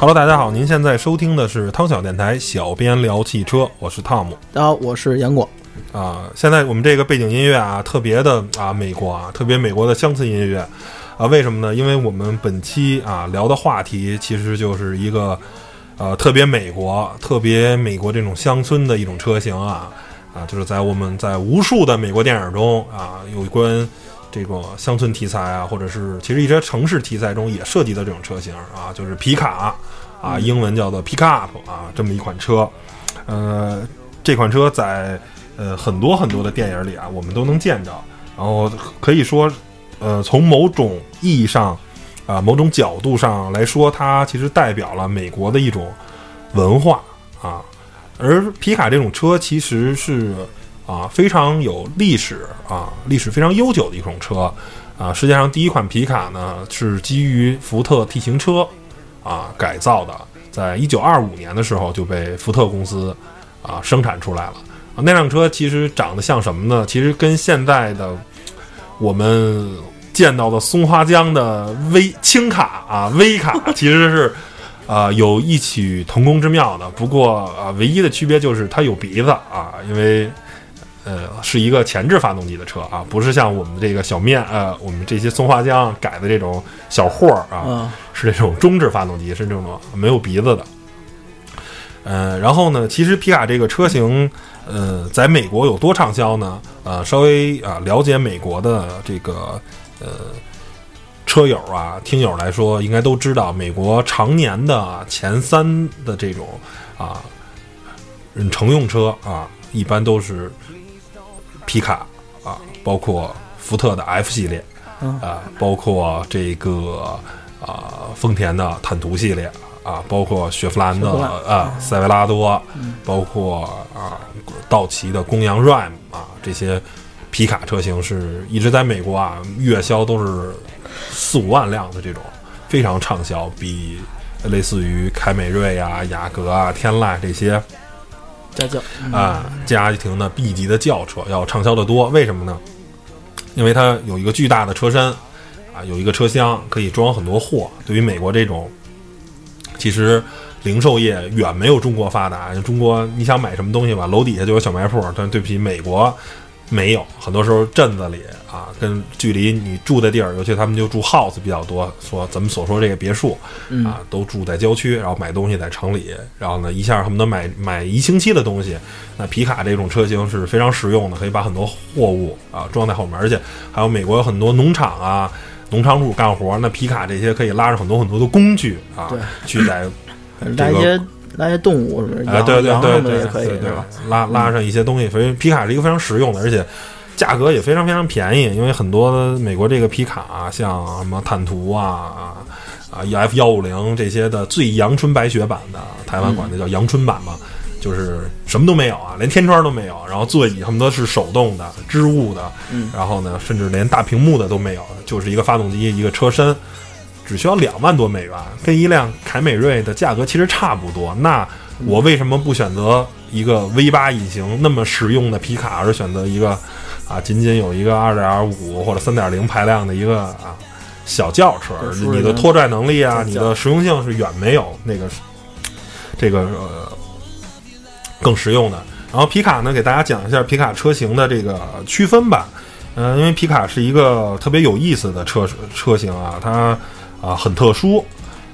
Hello，大家好，您现在收听的是汤小电台，小编聊汽车，我是汤姆大家好，我是杨果。啊。现在我们这个背景音乐啊，特别的啊，美国啊，特别美国的乡村音乐啊，为什么呢？因为我们本期啊聊的话题其实就是一个呃特别美国、特别美国这种乡村的一种车型啊啊，就是在我们在无数的美国电影中啊，有关这个乡村题材啊，或者是其实一些城市题材中也涉及的这种车型啊，就是皮卡啊，英文叫做 pickup 啊，这么一款车。呃，这款车在呃很多很多的电影里啊，我们都能见着。然后可以说，呃，从某种意义上啊、某种角度上来说，它其实代表了美国的一种文化啊。而皮卡这种车其实是啊非常有历史啊，历史非常悠久的一种车啊。世界上第一款皮卡呢是基于福特 T 型车啊改造的，在一九二五年的时候就被福特公司啊生产出来了。啊，那辆车其实长得像什么呢？其实跟现在的我们见到的松花江的微轻卡啊、微卡 其实是啊、有异曲同工之妙的。不过啊、唯一的区别就是它有鼻子啊，因为呃是一个前置发动机的车啊，不是像我们这个小面呃我们这些松花江改的这种小货儿啊，嗯是这种中置发动机，是这种没有鼻子的。呃，然后呢，其实皮卡这个车型，呃，在美国有多畅销呢？呃，稍微啊、了解美国的这个呃车友啊、听友来说，应该都知道，美国常年的前三的这种啊，嗯，乘用车啊，一般都是皮卡啊，包括福特的 F 系列，嗯。啊，包括这个啊丰田的坦途系列啊，包括雪佛兰的啊塞维拉多，包括啊道奇的公羊 Ram 啊这些皮卡车型是一直在美国啊月销都是四五万辆的这种非常畅销，比类似于凯美瑞啊、雅阁啊、天籁这些家轿啊、家庭的 B 级的轿车要畅销的多。为什么呢？因为它有一个巨大的车身啊，有一个车厢可以装很多货。对于美国这种，其实零售业远没有中国发达。中国你想买什么东西吧，楼底下就有小卖铺，但对不起，美国没有。很多时候镇子里啊，跟距离你住的地儿，尤其他们就住 house 比较多，说咱们所说这个别墅啊，都住在郊区，然后买东西在城里，然后呢一下恨不得买买一星期的东西。那皮卡这种车型是非常实用的，可以把很多货物啊装在后面，而且还有美国有很多农场啊。农场主干活，那皮卡这些可以拉着很多很多的工具啊，去在拉一些拉些动物什么啊，羊对对对对也可以对吧？，拉拉上一些东西，所以皮卡是一个非常实用的，而且价格也非常非常便宜。因为很多美国这个皮卡、啊，像什么坦途啊啊 EF 幺五零这些的最阳春白雪版的，台湾管它叫阳春版嘛，就是什么都没有啊，连天窗都没有，然后座椅恨不得是手动的、织物的，嗯然后呢，甚至连大屏幕的都没有，就是一个发动机一个车身。只需要两万多美元，跟一辆凯美瑞的价格其实差不多。那我为什么不选择一个 V 八引擎那么实用的皮卡，而选择一个啊仅仅有一个二点五或者三点零排量的一个啊小轿车你的拖拽能力啊，你的实用性是远没有那个这个呃更实用的。然后皮卡呢，给大家讲一下皮卡车型的这个区分吧。嗯、因为皮卡是一个特别有意思的车车型啊，它啊很特殊。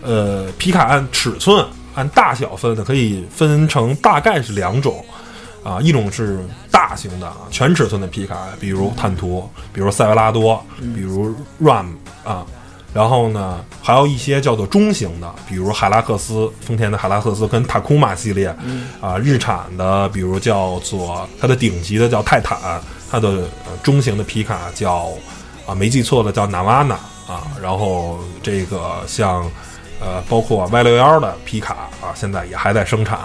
呃，皮卡按尺寸、按大小分的，可以分成大概是两种啊，一种是大型的全尺寸的皮卡，比如坦途，比如塞维拉多，比如 Ram 啊。然后呢，还有一些叫做中型的，比如海拉克斯，丰田的海拉克斯跟塔库马系列，啊，日产的，比如叫做它的顶级的叫泰坦，它的呃中型的皮卡叫啊，没记错的叫纳瓦纳啊，然后这个像呃，包括 Y 六幺的皮卡啊，现在也还在生产。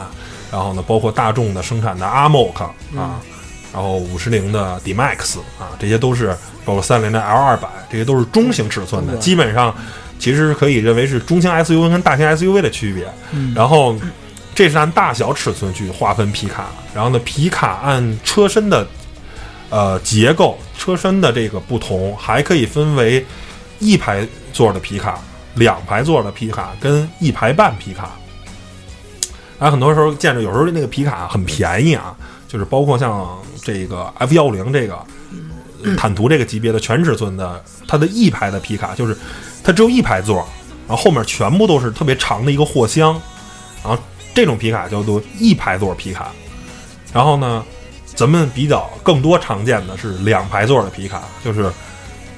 然后呢，包括大众的生产的阿莫克啊，然后五十铃的 D Max 啊，这些都是包括三菱的 L 二百，这些都是中型尺寸的，基本上其实可以认为是中型 SUV 跟大型 SUV 的区别。然后这是按大小尺寸去划分皮卡，然后呢，皮卡按车身的呃结构、车身的这个不同，还可以分为一排座的皮卡、两排座的皮卡跟一排半皮卡。啊，很多时候见着有时候那个皮卡很便宜啊，就是包括像这个 F 幺五零这个坦途这个级别的全尺寸的，它的一排的皮卡就是它只有一排座，然后后面全部都是特别长的一个货箱，然后这种皮卡叫做一排座皮卡。然后呢，咱们比较更多常见的是两排座的皮卡，就是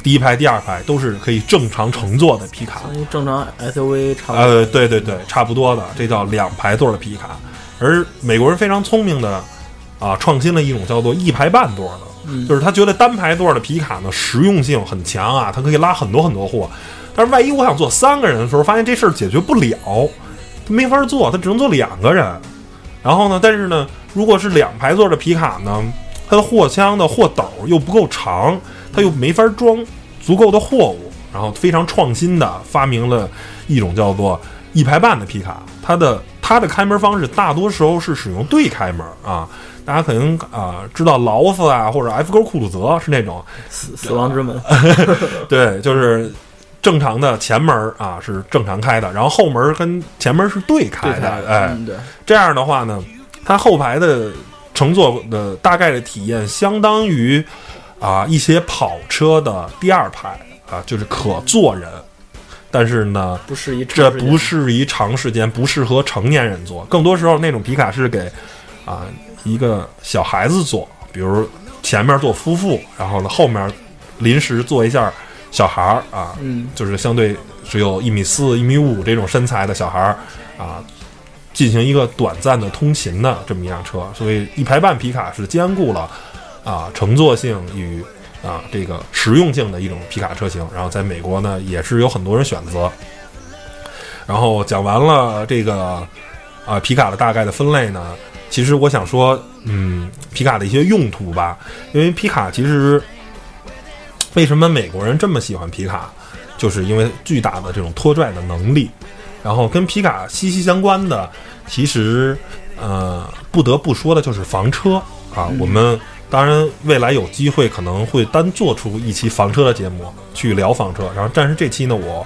第一排、第二排都是可以正常乘坐的皮卡。正常 SUV 差不多。呃，对对对，差不多的，这叫两排座的皮卡。而美国人非常聪明的啊，创新了一种叫做一排半座的，就是他觉得单排座的皮卡呢实用性很强啊，它可以拉很多很多货。但是万一我想坐三个人的时候，发现这事儿解决不了，他没法坐，他只能坐两个人。然后呢，但是呢，如果是两排座的皮卡呢，它的货箱的货斗又不够长，它又没法装足够的货物。然后非常创新的发明了一种叫做一排半的皮卡，它的它的开门方式大多时候是使用对开门啊。大家可能啊知道劳斯啊或者 F 勾酷路泽是那种死死亡之门，对，就是正常的前门啊是正常开的，然后后门跟前门是对开的，哎，对，这样的话呢，它后排的乘坐的大概的体验相当于啊一些跑车的第二排。啊，就是可坐人，但是呢，不适宜这不适宜长时间，不适合成年人坐。更多时候，那种皮卡是给啊一个小孩子坐，比如前面坐夫妇，然后呢后面临时坐一下小孩儿啊，嗯，就是相对只有一米四、一米五这种身材的小孩儿啊，进行一个短暂的通勤的这么一辆车。所以一排半皮卡是兼顾了啊乘坐性与。啊，这个实用性的一种皮卡车型，然后在美国呢也是有很多人选择。然后讲完了这个啊皮卡的大概的分类呢，其实我想说，嗯，皮卡的一些用途吧。因为皮卡其实为什么美国人这么喜欢皮卡，就是因为巨大的这种拖拽的能力。然后跟皮卡息息相关的，其实呃不得不说的就是房车啊，我们。当然，未来有机会可能会单做出一期房车的节目去聊房车。然后，但是这期呢，我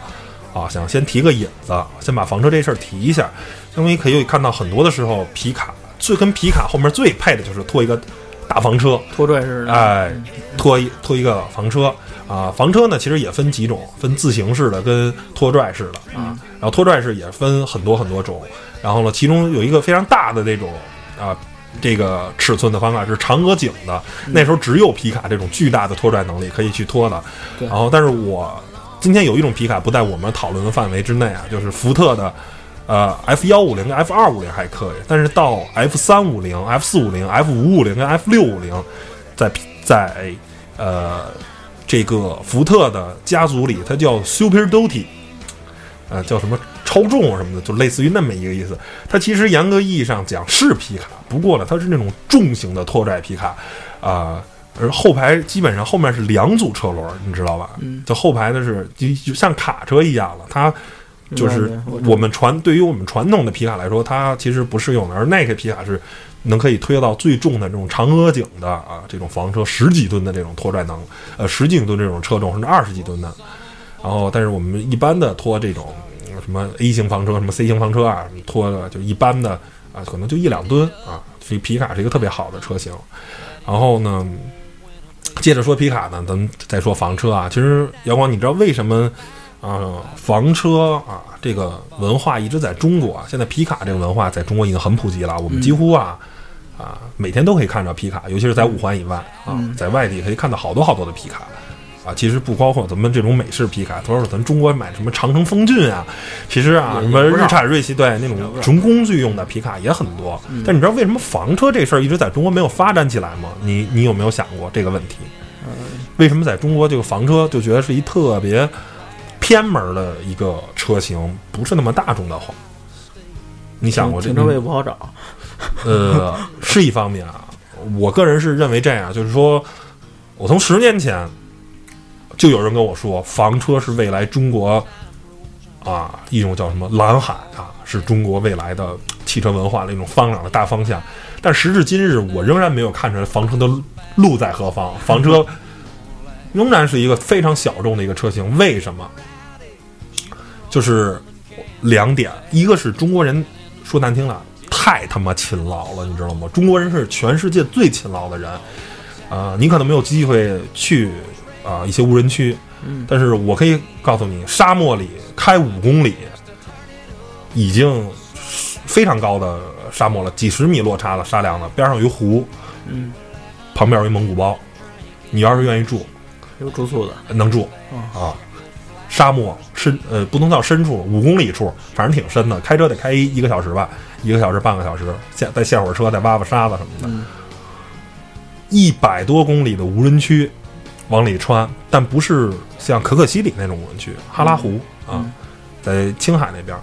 啊想先提个引子，先把房车这事儿提一下，因为可以看到很多的时候，皮卡最跟皮卡后面最配的就是拖一个大房车，拖拽式的，哎，拖一拖一个房车啊。房车呢，其实也分几种，分自行式的跟拖拽式的啊。然后拖拽式也分很多很多种。然后呢，其中有一个非常大的那种啊。这个尺寸的方法是嫦娥井的，那时候只有皮卡这种巨大的拖拽能力可以去拖的。然后，但是我今天有一种皮卡不在我们讨论的范围之内啊，就是福特的，呃，F 幺五零跟 F 二五零还可以，但是到 F 三五零、F 四五零、F 五五零跟 F 六五零，在在呃这个福特的家族里，它叫 Super Duty，呃，叫什么？超重什么的，就类似于那么一个意思。它其实严格意义上讲是皮卡，不过呢，它是那种重型的拖拽皮卡，啊，而后排基本上后面是两组车轮，你知道吧？嗯，就后排的是就就像卡车一样了。它就是我们传对于我们传统的皮卡来说，它其实不适用的。而那个皮卡是能可以推到最重的这种长额颈的啊，这种房车十几吨的这种拖拽能，呃，十几吨这种车重甚至二十几吨的。然后，但是我们一般的拖这种。什么 A 型房车，什么 C 型房车啊，拖的就一般的啊，可能就一两吨啊。所以皮卡是一个特别好的车型。然后呢，接着说皮卡呢，咱们再说房车啊。其实阳光，你知道为什么啊？房车啊，这个文化一直在中国啊。现在皮卡这个文化在中国已经很普及了，我们几乎啊啊每天都可以看到皮卡，尤其是在五环以外啊，在外地可以看到好多好多的皮卡。啊，其实不包括咱们这种美式皮卡，都是咱中国买什么长城风骏啊，其实啊，什么日产锐气，对那种纯工具用的皮卡也很多。但你知道为什么房车这事儿一直在中国没有发展起来吗？你你有没有想过这个问题？为什么在中国这个房车就觉得是一特别偏门的一个车型，不是那么大众的话，你想过这停车位不好找，呃，是一方面啊。我个人是认为这样，就是说，我从十年前就有人跟我说，房车是未来中国啊一种叫什么蓝海啊，是中国未来的汽车文化的一种方向的大方向。但时至今日，我仍然没有看出来房车的路在何方。房车仍然是一个非常小众的一个车型。为什么？就是两点，一个是中国人说难听了。太他妈勤劳了，你知道吗？中国人是全世界最勤劳的人，啊，你可能没有机会去啊一些无人区，但是我可以告诉你，沙漠里开五公里，已经非常高的沙漠了，几十米落差了沙梁的，边上有一湖，嗯，旁边有一蒙古包，你要是愿意住，有住宿的，能住啊。沙漠深呃不能叫深处，五公里处，反正挺深的，开车得开一个小时吧。一个小时半个小时，现再下会儿车，再挖挖沙子什么的。一百多公里的无人区往里穿，但不是像可可西里那种我们去，哈拉湖啊，在青海那边，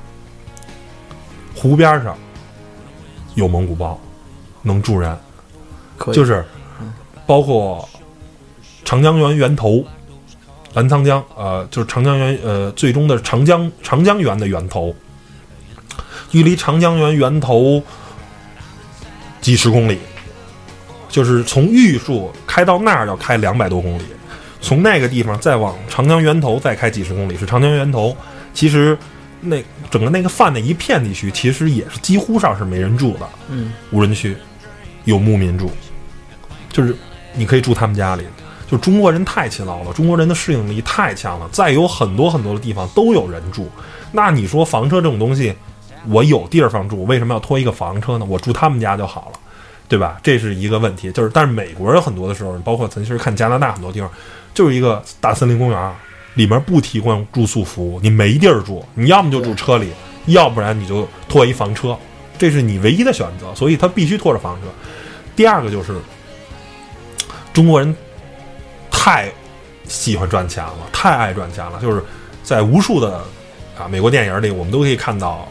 湖边上有蒙古包，能住人，就是包括长江源源头，澜沧江，呃，就是长江源，呃，最终的长江长江源的源头。距离长江源源头几十公里，就是从玉树开到那儿要开两百多公里，从那个地方再往长江源头再开几十公里，是长江源头。其实那整个那个泛那一片地区，其实也是几乎上是没人住的，嗯，无人区，有牧民住，就是你可以住他们家里。就中国人太勤劳了，中国人的适应力太强了，再有很多很多的地方都有人住。那你说房车这种东西？我有地方住，为什么要拖一个房车呢？我住他们家就好了，对吧？这是一个问题。就是，但是美国人很多的时候，包括咱其实看加拿大很多地方，就是一个大森林公园，里面不提供住宿服务，你没地儿住，你要么就住车里，要不然你就拖一房车，这是你唯一的选择。所以他必须拖着房车。第二个就是中国人太喜欢赚钱了，太爱赚钱了，就是在无数的啊美国电影里，我们都可以看到。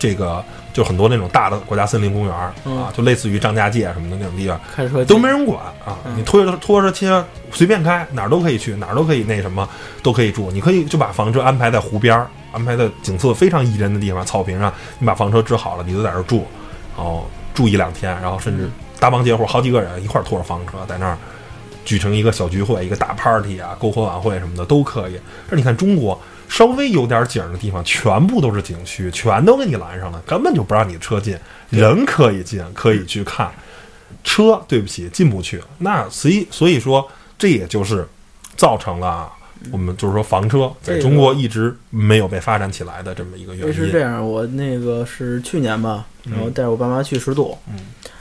这个就很多那种大的国家森林公园啊，就类似于张家界什么的那种地方，开车都没人管啊，你拖着拖着车随便开，哪儿都可以去，哪儿都可以那什么都可以住。你可以就把房车安排在湖边儿，安排在景色非常宜人的地方，草坪上，你把房车支好了，你就在这儿住，然后住一两天，然后甚至搭帮结伙好几个人一块儿拖着房车在那儿举成一个小聚会，一个大 party 啊，篝火晚会什么的都可以。但你看中国。稍微有点景的地方，全部都是景区，全都给你拦上了，根本就不让你车进。人可以进，可以去看，车对不起进不去。那所以所以说，这也就是造成了啊我们就是说房车在中国一直没有被发展起来的这么一个原因。是这样，我那个是去年吧，然后带我爸妈去十渡，嗯，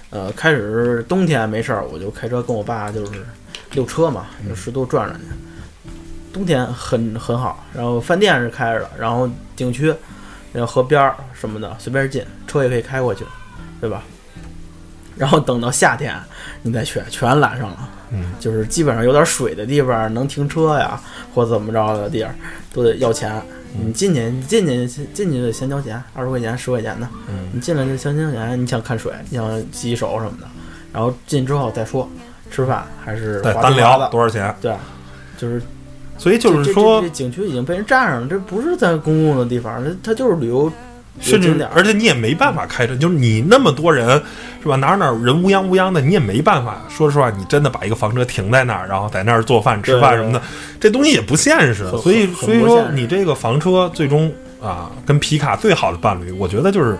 呃，开始冬天没事儿，我就开车跟我爸就是溜车嘛，就十渡转转去。冬天很很好，然后饭店是开着的，然后景区，然后河边儿什么的随便进，车也可以开过去，对吧？然后等到夏天你再去，全拦上了，嗯，就是基本上有点水的地方能停车呀，或怎么着的地儿都得要钱。你进去，你进去进去得先交钱，二十块钱、十块钱的，嗯，你进来就先交钱。你想看水，你想洗洗手什么的，然后进之后再说吃饭还是单聊多少钱？对，就是。所以就是说，这景区已经被人占上了，这不是在公共的地方，它它就是旅游甚至，而且你也没办法开车，就是你那么多人，是吧？哪哪人乌泱乌泱的，你也没办法。说实话，你真的把一个房车停在那儿，然后在那儿做饭吃饭什么的，这东西也不现实。所以，所以说你这个房车最终啊，跟皮卡最好的伴侣，我觉得就是。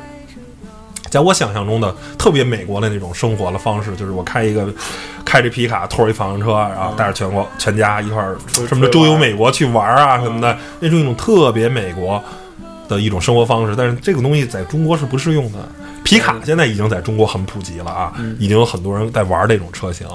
在我想象中的特别美国的那种生活的方式，就是我开一个开着皮卡拖一房车，然后带着全国全家一块儿什么周游美国去玩啊什么的，那种一种特别美国的一种生活方式。但是这个东西在中国是不适用的。皮卡现在已经在中国很普及了啊，已经有很多人在玩这种车型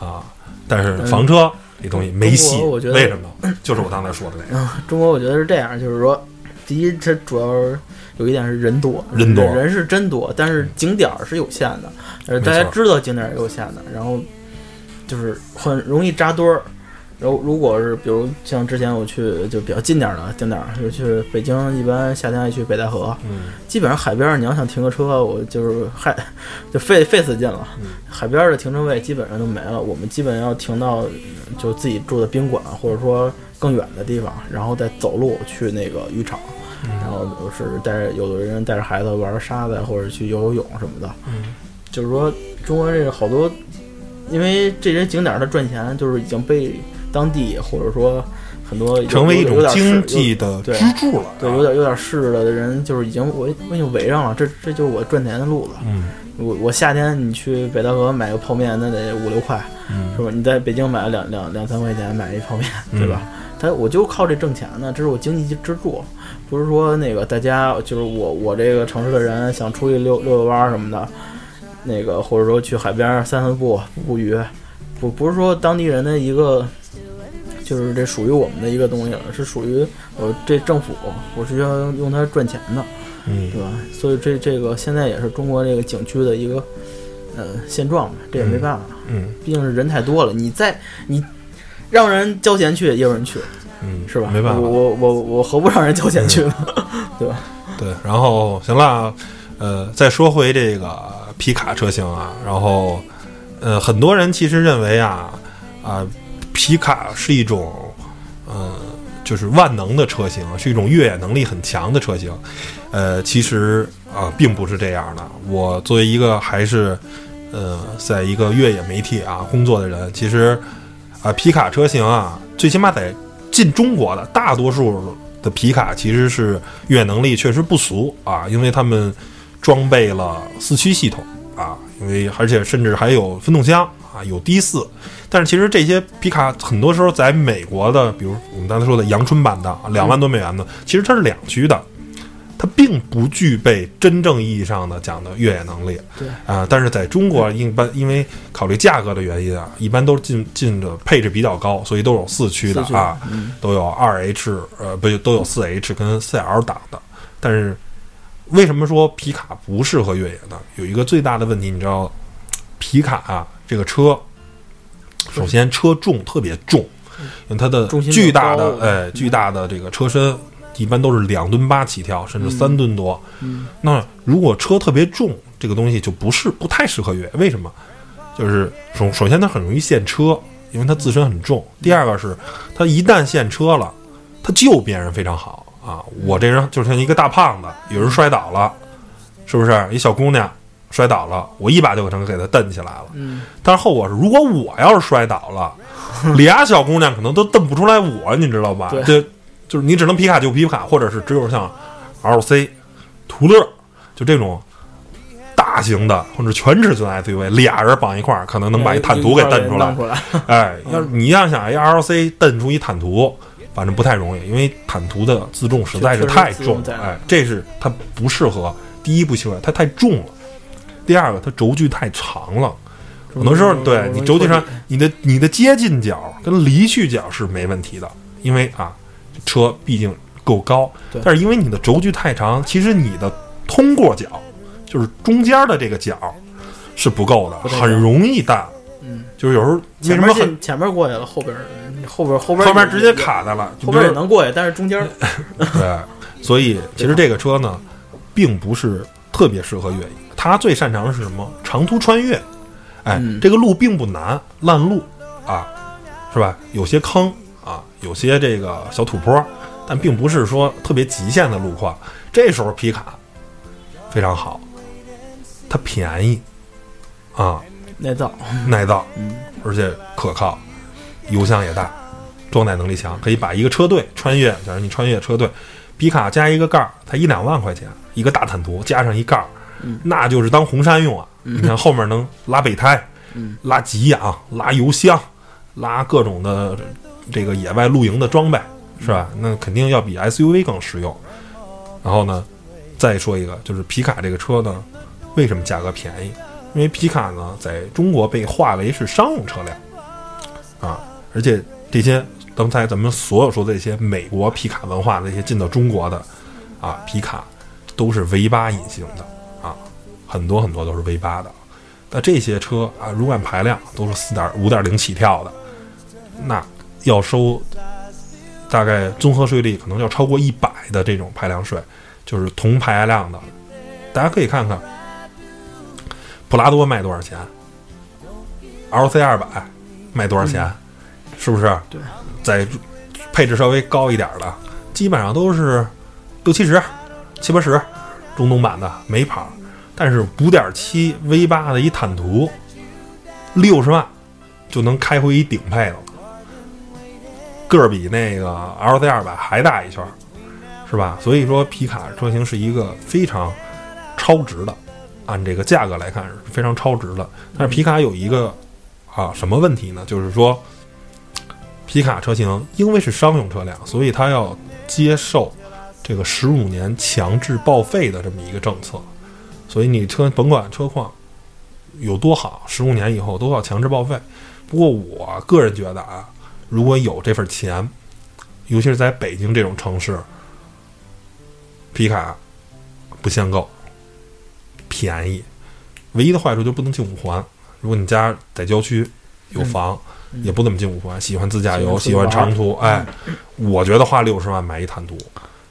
啊。但是房车这东西没戏，为什么？就是我刚才说的那个。中国我觉得是这样，就是说，第一，它主要是。有一点是人多，人多人是真多，但是景点儿是有限的，呃，大家知道景点儿有限的，然后就是很容易扎堆儿，然后如果是比如像之前我去就比较近点儿的景点儿，就去北京，一般夏天爱去北戴河，嗯基本上海边儿你要想停个车，我就是害就费费死劲了。嗯海边儿的停车位基本上都没了，我们基本要停到嗯就自己住的宾馆，或者说更远的地方，然后再走路去那个渔场，然后是带着有的人带着孩子玩沙子，或者去游游泳什么的。嗯就是说中国这个好多，因为这些景点儿它赚钱，就是已经被当地或者说很多成为一种经济的对支柱了。对，有点有点势的人，就是已经我我已经围上了，这这就是我赚钱的路子。嗯我我夏天你去北戴河买个泡面，那得五六块，嗯是吧？你在北京买两两两三块钱买一泡面，嗯对吧？他我就靠这挣钱呢，这是我经济支柱，不是说那个大家就是我我这个城市的人想出去溜溜溜弯儿什么的，那个或者说去海边散散步捕捕鱼，不不是说当地人的一个。就是这属于我们的一个东西了，是属于我这政府，我是要用它赚钱的。嗯对吧？所以这这个现在也是中国这个景区的一个呃现状吧，这也没办法，嗯毕竟是人太多了。你在你让人交钱去，也有人去，嗯，是吧？没办法我。我我我何不让人交钱去呢？对吧？对，然后行了，呃，再说回这个皮卡车型啊，然后呃，很多人其实认为啊啊、皮卡是一种呃，就是万能的车型，是一种越野能力很强的车型。呃，其实啊、并不是这样的。我作为一个还是呃，在一个越野媒体啊工作的人，其实啊、皮卡车型啊，最起码在进中国的大多数的皮卡其实是越野能力确实不俗啊，因为他们装备了四驱系统啊，因为而且甚至还有分动箱啊，有低四。但是其实这些皮卡很多时候在美国的，比如我们刚才说的阳春版的两万多美元的，其实它是两驱的，它并不具备真正意义上的讲的越野能力。对啊、但是在中国一般因为考虑价格的原因啊，一般都是进进的配置比较高，所以都有四驱的啊，嗯都有二 H 呃不都有四 H 跟四 L 档的。但是为什么说皮卡不适合越野呢？有一个最大的问题，你知道，皮卡啊这个车，首先车重特别重，因为它的巨大的哎巨大的这个车身，一般都是两吨八起跳，甚至三吨多。嗯那如果车特别重，这个东西就不是不太适合越野。为什么？就是首首先它很容易陷车，因为它自身很重。第二个是它一旦陷车了，它救别人非常好啊。我这人就像一个大胖子，有人摔倒了，是不是？一小姑娘摔倒了，我一把就可能给她蹬起来了。嗯，但是后果是，如果我要是摔倒了，俩小姑娘可能都蹬不出来我，你知道吧？对这就是你只能皮卡就皮卡，或者是只有像 LC、途乐就这种大型的或者全尺寸 SUV，俩人绑一块儿，可能能把一坦途给蹬出来。哎，要是你要想一 LC 蹬出一坦途，反正不太容易，因为坦途的自重实在是太重哎，这是它不适合。第一不喜欢，它太重了；第二个，它轴距太长了。很多时候，对你轴距上，你的你的接近角跟离去角是没问题的，因为啊，车毕竟够高。但是因为你的轴距太长，其实你的通过角，就是中间的这个角是不够的，很容易弹。嗯，就是有时候为前什么很前面过去了，后边儿后边儿后边儿后边直接，卡在了？后边儿也能过去，但是中间儿 对，所以其实这个车呢，并不是特别适合越野。它最擅长的是什么？长途穿越。哎，嗯这个路并不难，烂路啊，是吧？有些坑啊，有些这个小土坡，但并不是说特别极限的路况。这时候皮卡非常好，它便宜啊，耐造，耐造，嗯，而且可靠，油箱也大，装载能力强，可以把一个车队穿越。假如你穿越车队，皮卡加一个盖儿才一两万块钱，一个大坦途加上一盖儿，嗯那就是当红山用啊。你看后面能拉备胎，嗯拉给养，拉油箱，拉各种的这个野外露营的装备，是吧？那肯定要比 SUV 更实用。然后呢，再说一个，就是皮卡这个车呢，为什么价格便宜？因为皮卡呢，在中国被划为是商用车辆啊，而且这些刚才咱们所有说的这些美国皮卡文化那些进到中国的啊皮卡，都是 V 八引擎的啊，很多很多都是 V 八的。那这些车啊，如果按排量都是四点五点零起跳的，那要收大概综合税率可能要超过一百的这种排量税，就是同排量的。大家可以看看，普拉多卖多少钱，LC 二百卖多少钱，是不是？对，在配置稍微高一点的，基本上都是六七十、七八十，中东版的没跑。但是五点七 V 八的一坦途，六十万就能开回一顶配了，个儿比那个 LC 二百还大一圈，是吧？所以说皮卡车型是一个非常超值的，按这个价格来看是非常超值的。但是皮卡有一个啊什么问题呢？就是说皮卡车型因为是商用车辆，所以它要接受这个十五年强制报废的这么一个政策。所以你车甭管车况有多好，十五年以后都要强制报废。不过我个人觉得啊，如果有这份钱，尤其是在北京这种城市，皮卡不限购，便宜。唯一的坏处就不能进五环。如果你家在郊区有房，也不怎么进五环，喜欢自驾游，喜欢长途，哎，我觉得花六十万买一坦途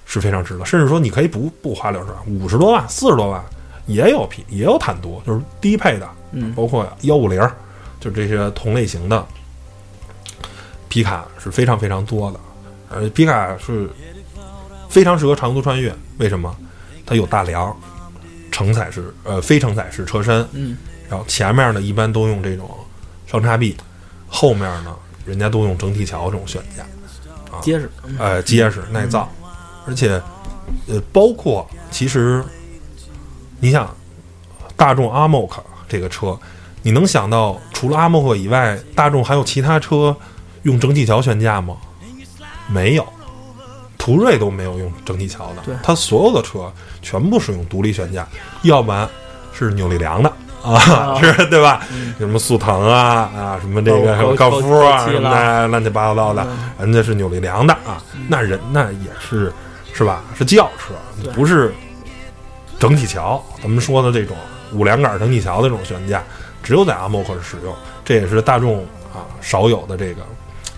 是非常值得。甚至说你可以不不花六十万，五十多万、四十多万。也有皮也有坦途，就是低配的，嗯，包括幺五零，就这些同类型的皮卡是非常非常多的。呃，皮卡是非常适合长途穿越，为什么？它有大梁，承载式呃非承载式车身，嗯，然后前面呢一般都用这种双叉臂，后面呢人家都用整体桥这种悬架，啊，结实，呃结实耐造，而且呃包括其实。你想，大众阿莫克这个车，你能想到除了阿莫克以外，大众还有其他车用整体桥悬架吗？没有，途锐都没有用整体桥的。对，它所有的车全部是用独立悬架，要不然是扭力梁的啊，是对吧？什么速腾啊啊，什么这个什么高夫啊什么的，乱七八糟的，人家是扭力梁的啊，那人那也是是吧？是轿车，不是。整体桥，咱们说的这种五连杆整体桥的这种悬架，只有在阿莫克使用，这也是大众啊少有的这个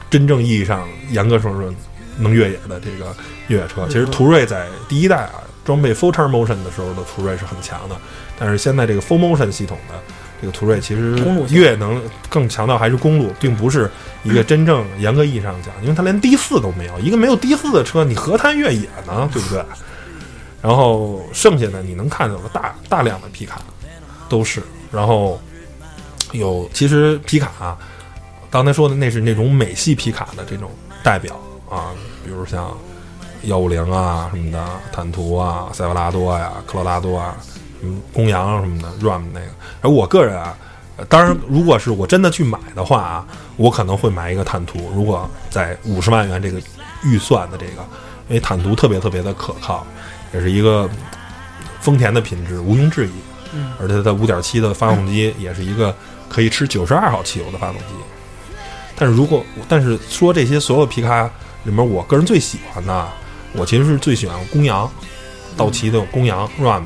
真正意义上严格说说能越野的这个越野车。其实途锐在第一代啊装备 Full Turn Motion 的时候的途锐是很强的，但是现在这个 Full Motion 系统的这个途锐其实越野能更强调还是公路，并不是一个真正严格意义上讲，因为它连 D 四都没有，一个没有 D 四的车，你何谈越野呢？对不对？然后剩下的你能看到的大大量的皮卡，都是。然后有其实皮卡，刚才说的那是那种美系皮卡的这种代表啊，比如像幺五零啊什么的，坦途啊、塞维拉多呀、科罗拉多啊，什么公羊什么的，RAM 那个。而我个人啊，当然如果是我真的去买的话啊，我可能会买一个坦途。如果在五十万元这个预算的这个，因为坦途特别特别的可靠。也是一个丰田的品质，毋庸置疑。而且它五点七的发动机也是一个可以吃九十二号汽油的发动机。但是如果但是说这些所有皮卡里面，我个人最喜欢的，我其实是最喜欢公羊，道奇的公羊 Ram，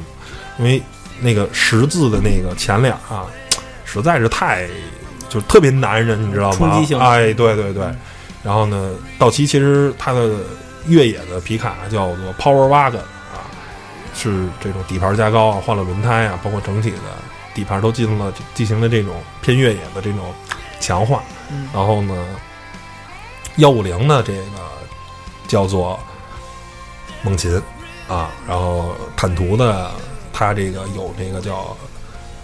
因为那个十字的那个前脸啊，实在是太就特别男人，你知道吗？冲击性哎，对对对。然后呢，道奇其实它的。越野的皮卡叫做 Power Wagon 啊，是这种底盘加高啊，换了轮胎啊，包括整体的底盘都进行了进行了这种偏越野的这种强化。然后呢，幺五零的这个叫做猛禽啊，然后坦途的它这个有这个叫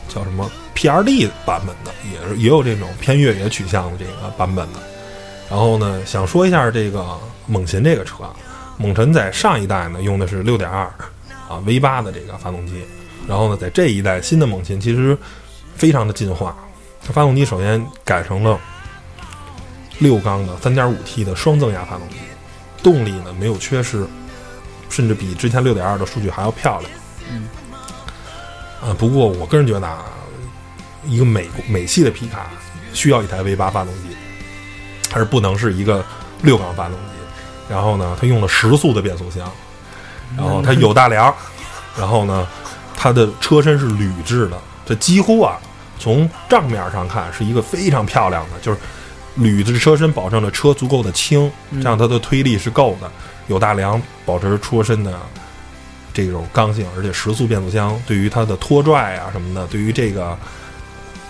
叫什么 PRD 版本的，也是也有这种偏越野取向的这个版本的。然后呢，想说一下这个。猛禽这个车，猛禽在上一代呢用的是六点二啊 V 八的这个发动机，然后呢在这一代新的猛禽其实非常的进化，它发动机首先改成了六缸的三点五 T 的双增压发动机，动力呢没有缺失，甚至比之前六点二的数据还要漂亮。嗯，啊不过我个人觉得啊，一个美美系的皮卡需要一台 V 八发动机，还是不能是一个六缸发动机。然后呢，它用了十速的变速箱，然后它有大梁，然后呢，它的车身是铝制的，这几乎啊，从账面上看是一个非常漂亮的，就是铝的车身保证了车足够的轻，嗯这样它的推力是够的，有大梁保持车身的这种刚性，而且时速变速箱对于它的拖拽啊什么的，对于这个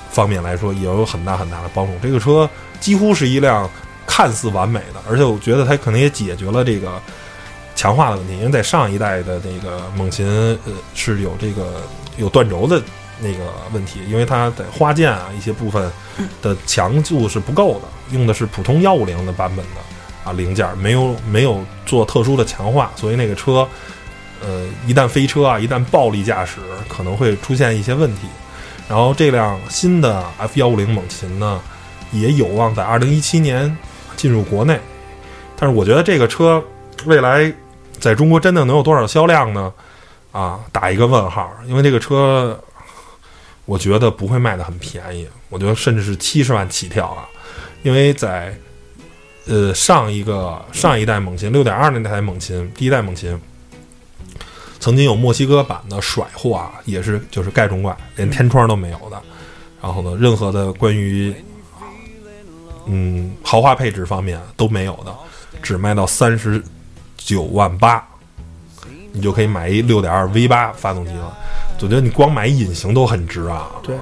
方面来说也有很大很大的帮助。这个车几乎是一辆看似完美的，而且我觉得它可能也解决了这个强化的问题，因为在上一代的那个猛禽呃是有这个有断轴的那个问题，因为它在花键啊一些部分的强度是不够的，用的是普通幺五零的版本的啊零件，没有没有做特殊的强化，所以那个车呃一旦飞车啊，一旦暴力驾驶可能会出现一些问题。然后这辆新的 F 幺五零猛禽呢，也有望在二零一七年进入国内，但是我觉得这个车未来在中国真的能有多少销量呢？啊，打一个问号，因为这个车，我觉得不会卖的很便宜，我觉得甚至是七十万起跳啊，因为在呃上一个上一代猛禽六点二那台猛禽，第一代猛禽，曾经有墨西哥版的甩货啊，也是就是盖中怪，连天窗都没有的，然后呢，任何的关于嗯豪华配置方面都没有的，只卖到三十九万八，你就可以买一六点二 V 八发动机了。我觉得你光买隐形都很值啊，对，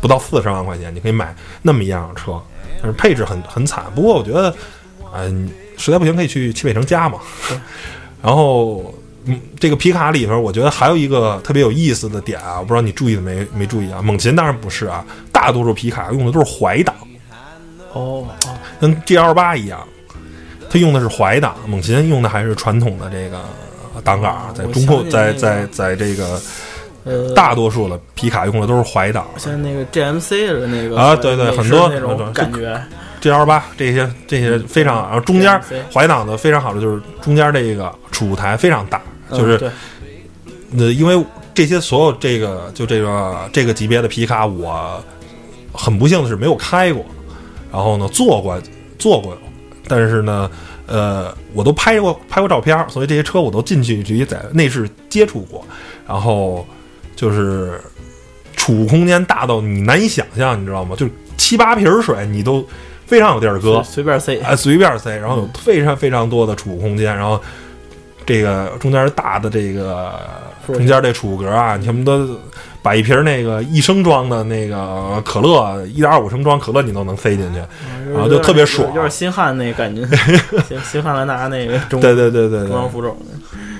不到四十万块钱，你可以买那么一辆车，但是配置很很惨。不过我觉得，嗯、实在不行可以去汽配城加嘛。然后，嗯，这个皮卡里头，我觉得还有一个特别有意思的点啊，我不知道你注意了没没注意啊？猛禽当然不是啊，大多数皮卡用的都是怀档，哦哦，跟 G L 八一样，它用的是怀挡，猛禽用的还是传统的这个档杆儿，在中控，在在在这个呃，大多数的皮卡用的都是怀档。像那个 GMC 的那个啊对对很多那种感觉，G L 八这些这些非常，然后中间怀档的非常好的就是中间这个储物台非常大，嗯就是对呃，因为这些所有这个就这个这个级别的皮卡，我很不幸的是没有开过，然后呢坐过坐过，但是呢，呃，我都拍过拍过照片儿，所以这些车我都进去直接在内饰接触过，然后就是储物空间大到你难以想象，你知道吗？就是七八瓶水你都非常有地儿搁，随 随便塞，啊，随便塞，然后有非常非常多的储物空间，然后这个中间大的这个中间这储物格啊，你恨不得把一瓶那个一升装的那个可乐，一点二五升装可乐你都能塞进去。然然后就特别爽有点新汉那感觉，新新汉兰达那个中对对对对对，中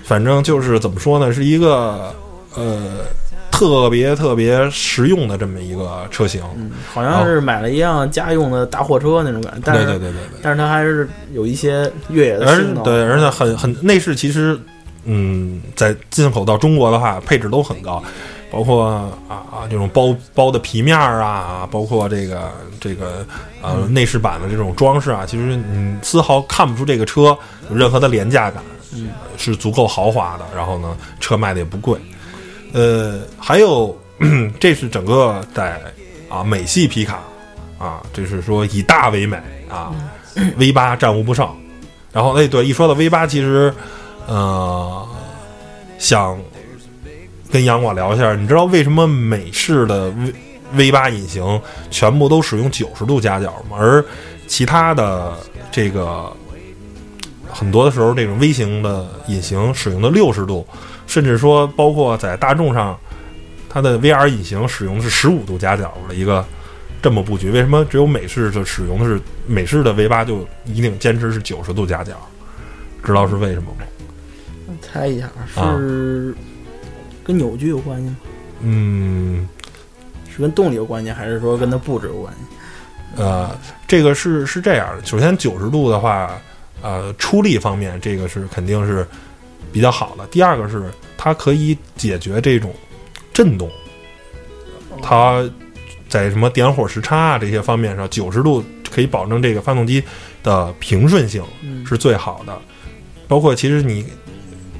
反正就是怎么说呢，是一个呃特别特别实用的这么一个车型。嗯，好像是买了一辆家用的大货车那种感觉，但是对对对对对。但是它还是有一些越野的而性能，对，而且很很内饰其实，嗯，在进口到中国的话，配置都很高，包括啊啊这种包包的皮面儿啊，包括这个这个呃内饰板的这种装饰啊，其实你丝毫看不出这个车有任何的廉价感，嗯，是足够豪华的。然后呢，车卖的也不贵，呃，还有 这是整个在啊美系皮卡啊，这是说以大为美啊，V 八战无不胜。然后哎，对，一说到 V 八，其实呃，想跟杨广聊一下，你知道为什么美式的 V V 八引擎全部都使用九十度夹角吗？而其他的这个很多的时候，这种微型的引擎使用的六十度，甚至说包括在大众上，它的 VR 引擎使用的是十五度夹角的一个这么布局。为什么只有美式就使用的是美式的 V 八就一定坚持是九十度夹角？知道是为什么吗？猜一下啊是跟扭矩有关系吗？嗯，是跟动力有关系，还是说跟它布置有关系？呃，这个是是这样的。首先，九十度的话，呃，出力方面，这个是肯定是比较好的。第二个是它可以解决这种震动，它在什么点火时差啊这些方面上，九十度可以保证这个发动机的平顺性嗯是最好的。包括其实你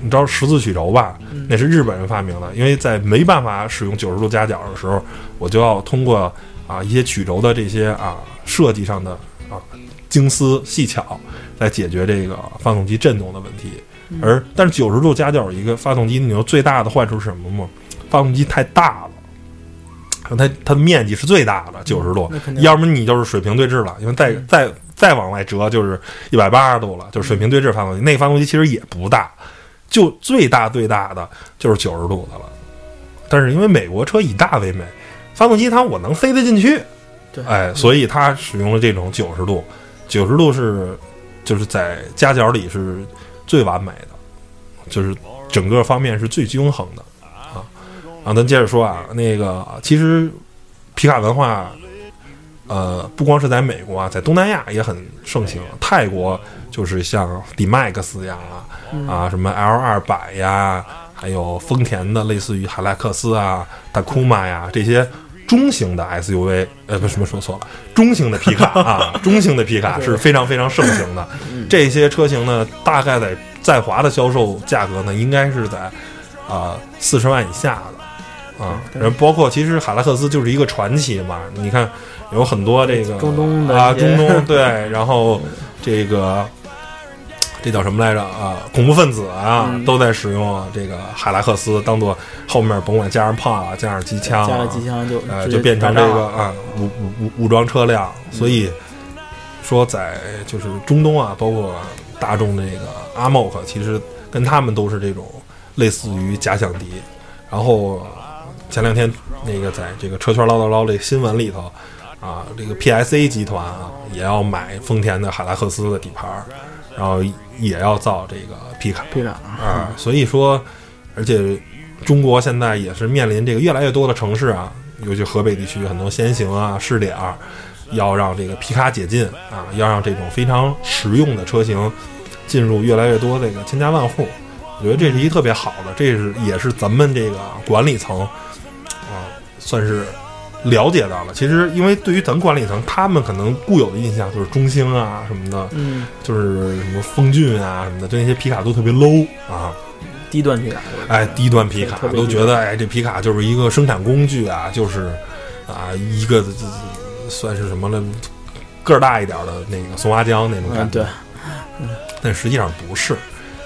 你知道十字曲轴吧？嗯那是日本人发明的，因为在没办法使用九十度夹角的时候，我就要通过啊一些曲轴的这些啊设计上的啊精思细巧来解决这个发动机震动的问题。而但是九十度夹角一个发动机，你说最大的坏处是什么吗？发动机太大了，它它的面积是最大的，九十度要么你就是水平对置了，因为再嗯再再往外折就是一百八十度了，就是水平对置发动机。那个发动机其实也不大，就最大最大的就是九十度的了。但是因为美国车以大为美，发动机它我能塞得进去，对，哎，所以它使用了这种九十度，九十度是就是在夹角里是最完美的，就是整个方面是最均衡的啊。啊，咱接着说啊，那个其实皮卡文化，呃，不光是在美国啊，在东南亚也很盛行。泰国就是像 D-Max 呀，啊，什么 L 二百呀，还有丰田的类似于海拉克斯啊、达库玛呀这些中型的 SUV，呃，不，什么说错了，中型的皮卡啊，中型的皮卡是非常非常盛行的。这些车型呢，大概在在华的销售价格呢，应该是在啊四十万以下的啊。然后包括其实海拉克斯就是一个传奇嘛，你看有很多这个中东的啊，中东 对，然后这个。这叫什么来着啊？恐怖分子啊，嗯都在使用这个海拉克斯当做后面甭管加上炮啊，加上机枪、啊，加上机枪就呃，就变成这个啊武武武武装车辆，所以说在就是中东啊，包括大众这个阿莫克，其实跟他们都是这种类似于假想敌。然后前两天那个在这个车圈唠叨唠这新闻里头啊，这个 PSA 集团啊也要买丰田的海拉克斯的底盘儿，然后也要造这个皮卡。皮卡啊，所以说，而且中国现在也是面临这个越来越多的城市啊，尤其河北地区很多先行啊、试点啊，要让这个皮卡解禁啊，要让这种非常实用的车型进入越来越多这个千家万户。我觉得这是一特别好的，这是也是咱们这个管理层啊，算是了解到了。其实，因为对于咱管理层，他们可能固有的印象就是中兴啊什么的，嗯，就是什么风骏啊什么的，就那些皮卡都特别 low 啊。低端皮卡，哎，低端皮卡都觉得，哎，这皮卡就是一个生产工具啊，就是啊，一个这算是什么了，个儿大一点的那个松花江那种感嗯，觉。对，但实际上不是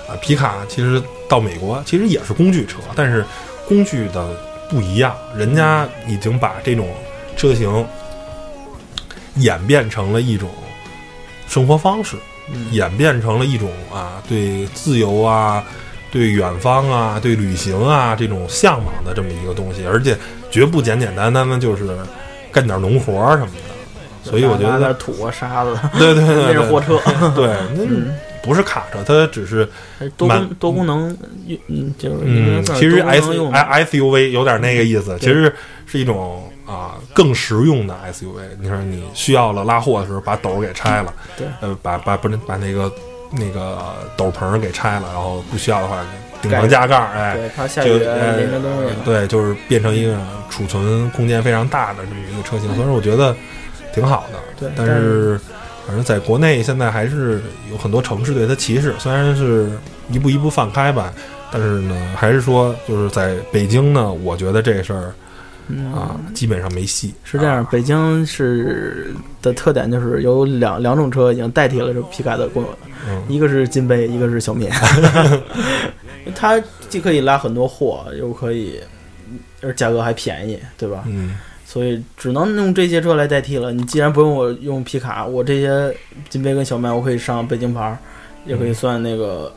啊。皮卡其实到美国其实也是工具车，但是工具的不一样，人家已经把这种车型演变成了一种生活方式，嗯。演变成了一种啊对自由啊、对远方啊、对旅行啊这种向往的这么一个东西，而且绝不简简单单的就是干点农活什么的。所以我觉拿得点土啊、沙子，对对对对，那是货车，对，那嗯，不是卡车，它只是满多功多功能，嗯，就是嗯，其实 S 能用的 I SUV 有点那个意思，其实是一种啊更实用的 SUV。你说你需要了拉货的时候，把斗儿给拆了，对，呃，把把不是把那个那个斗篷给拆了，然后不需要的话顶上加盖儿，哎，对，怕下就雨呃淋着东西，对，就是变成一个储存空间非常大的这么一个车型，所以说我觉得挺好的。对，但是反正在国内现在还是有很多城市对它歧视，虽然是一步一步放开吧，但是呢，还是说就是在北京呢，我觉得这事儿嗯啊，基本上没戏。是这样，北京是的特点就是有两两种车已经代替了这皮卡的功能，嗯一个是金杯，一个是小米。它既可以拉很多货，又可以，而价格还便宜，对吧？嗯所以只能用这些车来代替了。你既然不用我用皮卡，我这些金杯跟小麦我可以上北京牌儿，也可以算那个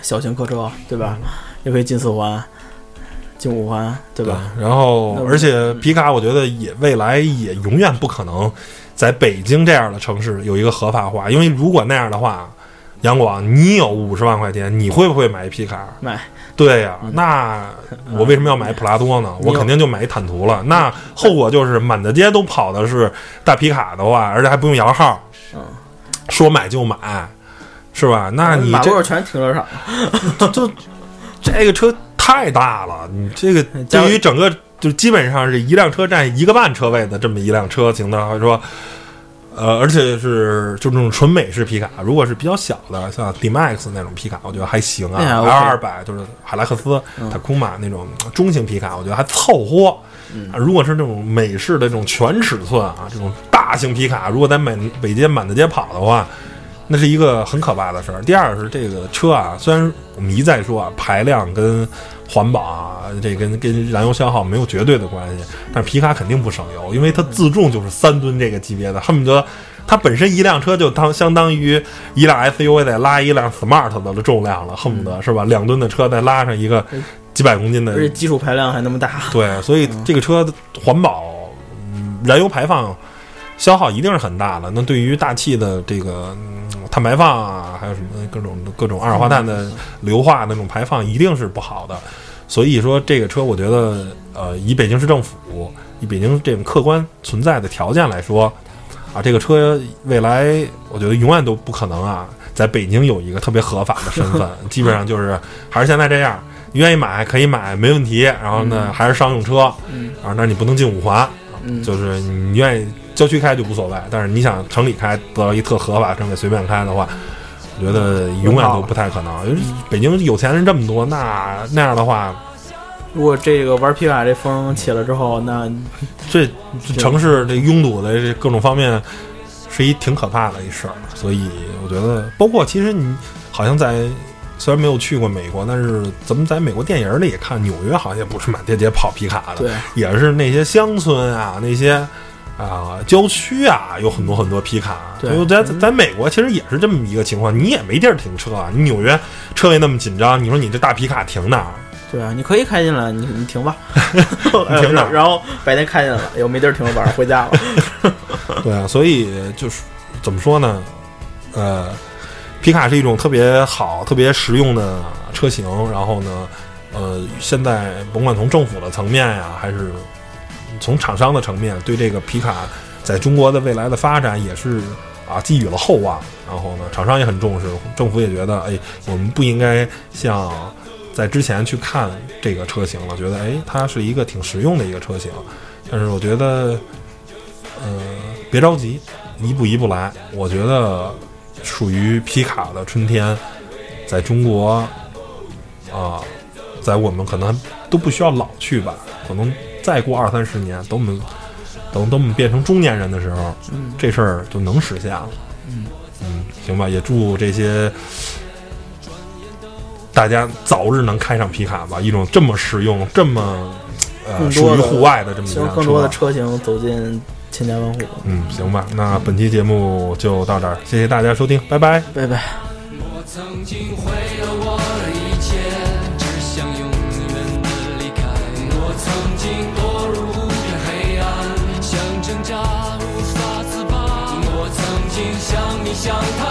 小型客车，对吧？也可以进四环、进五环，对吧？？然后而且皮卡，我觉得也未来也永远不可能在北京这样的城市有一个合法化，因为如果那样的话，杨广，你有五十万块钱，你会不会买一皮卡？买对呀、那我为什么要买普拉多呢？我肯定就买一坦途了。那后果就是满大街都跑的是大皮卡的话，而且还不用摇号，嗯，说买就买，是吧？那你这马路全停车场，就这个车太大了，你这个对于整个就基本上是一辆车占一个半车位的这么一辆车型的，还说。呃，而且是就那种纯美式皮卡，如果是比较小的，像 D-Max 那种皮卡，我觉得还行啊。还 L 二百就是海拉克斯、嗯塔库玛那种中型皮卡，我觉得还凑合。嗯啊，如果是那种美式的这种全尺寸啊，这种大型皮卡，如果在满北街满大街跑的话，那是一个很可怕的事儿。第二是这个车啊，虽然我们一再说啊，排量跟环保啊，这跟跟燃油消耗没有绝对的关系，但是皮卡肯定不省油，因为它自重就是三吨这个级别的，恨不得它本身一辆车就当相当于一辆 SUV 再拉一辆 Smart 的重量了，恨不得是吧？两吨的车再拉上一个几百公斤的而且基础排量还那么大，对，所以这个车的环保、嗯燃油排放消耗一定是很大的。那对于大气的这个、嗯碳排放啊，还有什么各种各种二氧化碳的硫化那种排放，一定是不好的。所以说，这个车我觉得，呃，以北京市政府、以北京这种客观存在的条件来说，啊，这个车未来我觉得永远都不可能啊，在北京有一个特别合法的身份，基本上就是还是现在这样。你愿意买可以买，没问题。然后呢，还是商用车，嗯啊，那你不能进五环，嗯，就是你愿意郊区开就无所谓，但是你想城里开，得到一特合法城里随便开的话，我觉得永远都不太可能。因为北京有钱人这么多，那那样的话，如果这个玩皮卡这风起了之后，那这这城市这拥堵的这各种方面是一挺可怕的一事儿。所以我觉得，包括其实你好像在虽然没有去过美国，但是咱们在美国电影里也看，纽约好像也不是满大街跑皮卡的，对，也是那些乡村啊，那些啊、郊区啊，有很多很多皮卡。对在在美国其实也是这么一个情况，你也没地儿停车啊。你纽约车位那么紧张，你说你这大皮卡停哪儿？对啊，你可以开进来，你你停吧，你停哪儿然后白天开进来了，又没地儿停，晚上回家了。对啊，所以就是怎么说呢？呃，皮卡是一种特别好、特别实用的车型。然后呢，呃，现在甭管从政府的层面呀，还是从厂商的层面，对这个皮卡在中国的未来的发展也是啊寄予了厚望。然后呢，厂商也很重视，政府也觉得，哎，我们不应该像在之前去看这个车型了，觉得哎，它是一个挺实用的一个车型。但是我觉得，呃，别着急，一步一步来。我觉得属于皮卡的春天，在中国啊、在我们可能都不需要老去吧，可能再过二三十年，等我们等等我们变成中年人的时候，嗯这事儿就能实现了。嗯嗯，行吧，也祝这些大家早日能开上皮卡吧，一种这么实用、这么呃属于户外的这么一希辆车。更多的车型走进千家万户。嗯，行吧，那本期节目就到这儿，谢谢大家收听，拜拜。拜拜。我曾经毁你像